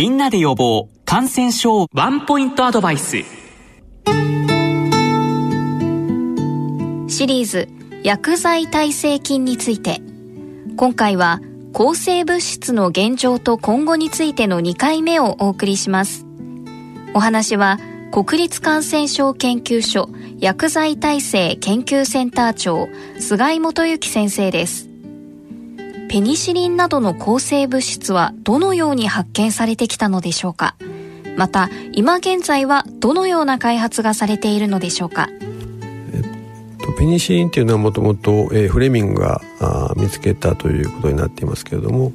みんなで予防感染症ワンポイントアドバイス。シリーズ薬剤耐性菌について。今回は抗生物質の現状と今後についての2回目をお送りします。お話は国立感染症研究所薬剤耐性研究センター長菅井元幸先生です。ペニシリンなどの抗生物質はどのように発見されてきたのでしょうか？また今現在はどのような開発がされているのでしょうか？ペニシリンっていうのはもともとフレミングが見つけたということになっていますけれども、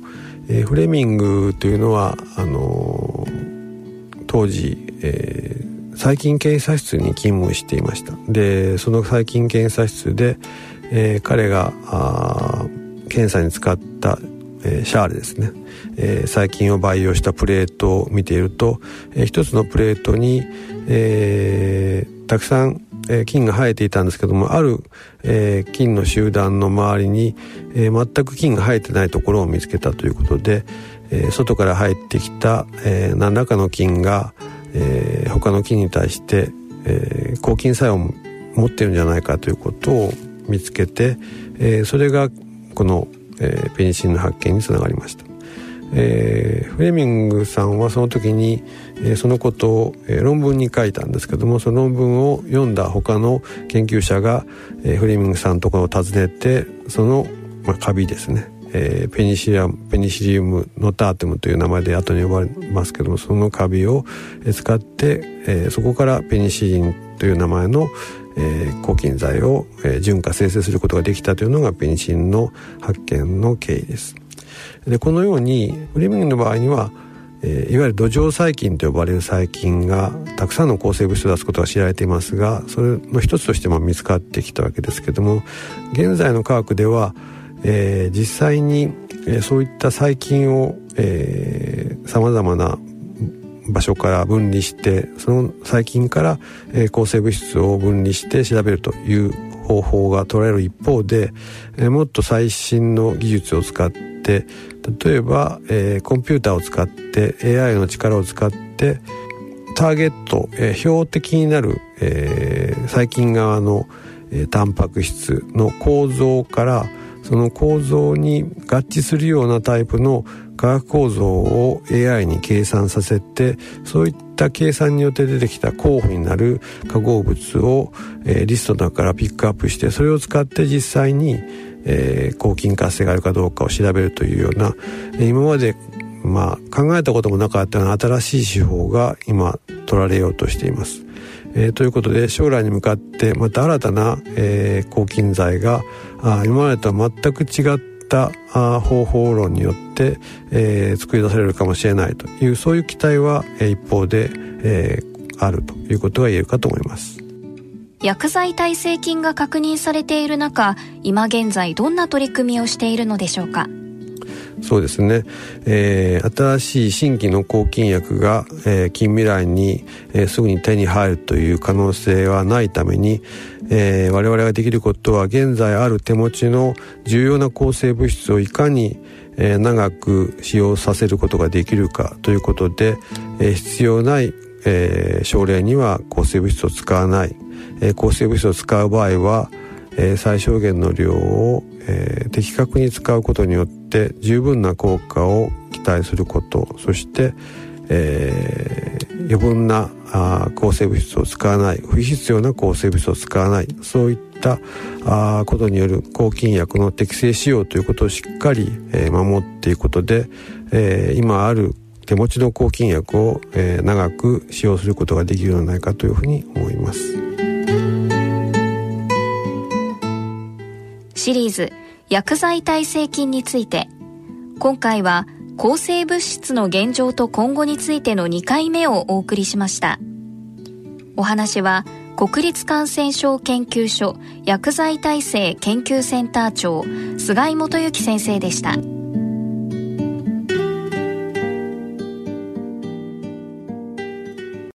えー、フレミングというのはあのー、当時、えー、細菌検査室に勤務していました。でその細菌検査室で、えー、彼が検査に使っ、えー、シャーレですね、えー、細菌を培養したプレートを見ていると、えー、一つのプレートに、えー、たくさんえー、菌が生えていたんですけどもある、えー、菌の集団の周りに、えー、全く菌が生えてないところを見つけたということで、えー、外から入ってきた、えー、何らかの菌が、えー、他の菌に対して、えー、抗菌作用を持ってるんじゃないかということを見つけて、えー、それがこの、えー、ペニシンの発見につながりました。えー、フレミングさんはその時に、えー、そのことを、えー、論文に書いたんですけどもその論文を読んだ他の研究者が、えー、フレミングさんのところを訪ねてその、まあ、カビですね、えー、ペニシリアペニシリウムノターテムという名前で後に呼ばれますけどもそのカビを使って、えー、そこからペニシリンという名前の、えー、抗菌剤を、えー、純化生成することができたというのがペニシリンの発見の経緯です。でこのようにフレミングの場合には、えー、いわゆる土壌細菌と呼ばれる細菌がたくさんの抗生物質を出すことが知られていますがそれの一つとしても見つかってきたわけですけども現在の科学では、えー、実際に、えー、そういった細菌をさまざまな場所から分離してその細菌から、えー、抗生物質を分離して調べるという方法が取られる一方で、えー、もっと最新の技術を使って例えば、えー、コンピューターを使って AI の力を使ってターゲット、えー、標的になる、えー、細菌側の、えー、タンパク質の構造からその構造に合致するようなタイプの化学構造を AI に計算させてそういった計算によって出てきた候補になる化合物を、えー、リストの中からピックアップしてそれを使って実際に、えー、抗菌活性があるかどうかを調べるというような今までまあ考えたこともなかったような新しい手法が今取られようとしています。えー、ということで将来に向かってまた新たな、えー、抗菌剤があ今までとは全く違ったあ方法論によって、えー、作り出されるかもしれないというそういう期待は、えー、一方で、えー、あるということが言えるかと思います。薬剤耐性菌が確認されている中今現在どんな取り組みをしているのでしょうか？そうですね、えー、新しい新規の抗菌薬が、えー、近未来に、えー、すぐに手に入るという可能性はないために、えー、我々ができることは現在ある手持ちの重要な抗生物質をいかに、えー、長く使用させることができるかということで、えー、必要ない、えー、症例には抗生物質を使わない。えー、抗生物質を使う場合は、えー、最小限の量を、えー、的確に使うことによって十分な効果を期待することそして、えー、余分なあ抗生物質を使わない不必要な抗生物質を使わないそういったあことによる抗菌薬の適正使用ということをしっかり、えー、守っていくことで、えー、今ある手持ちの抗菌薬を、えー、長く使用することができるのではないかというふうに思います。シリーズ薬剤耐性菌について今回は抗生物質の現状と今後についての2回目をお送りしましたお話は国立感染症研究所薬剤耐性研究センター長菅井元幸先生でした。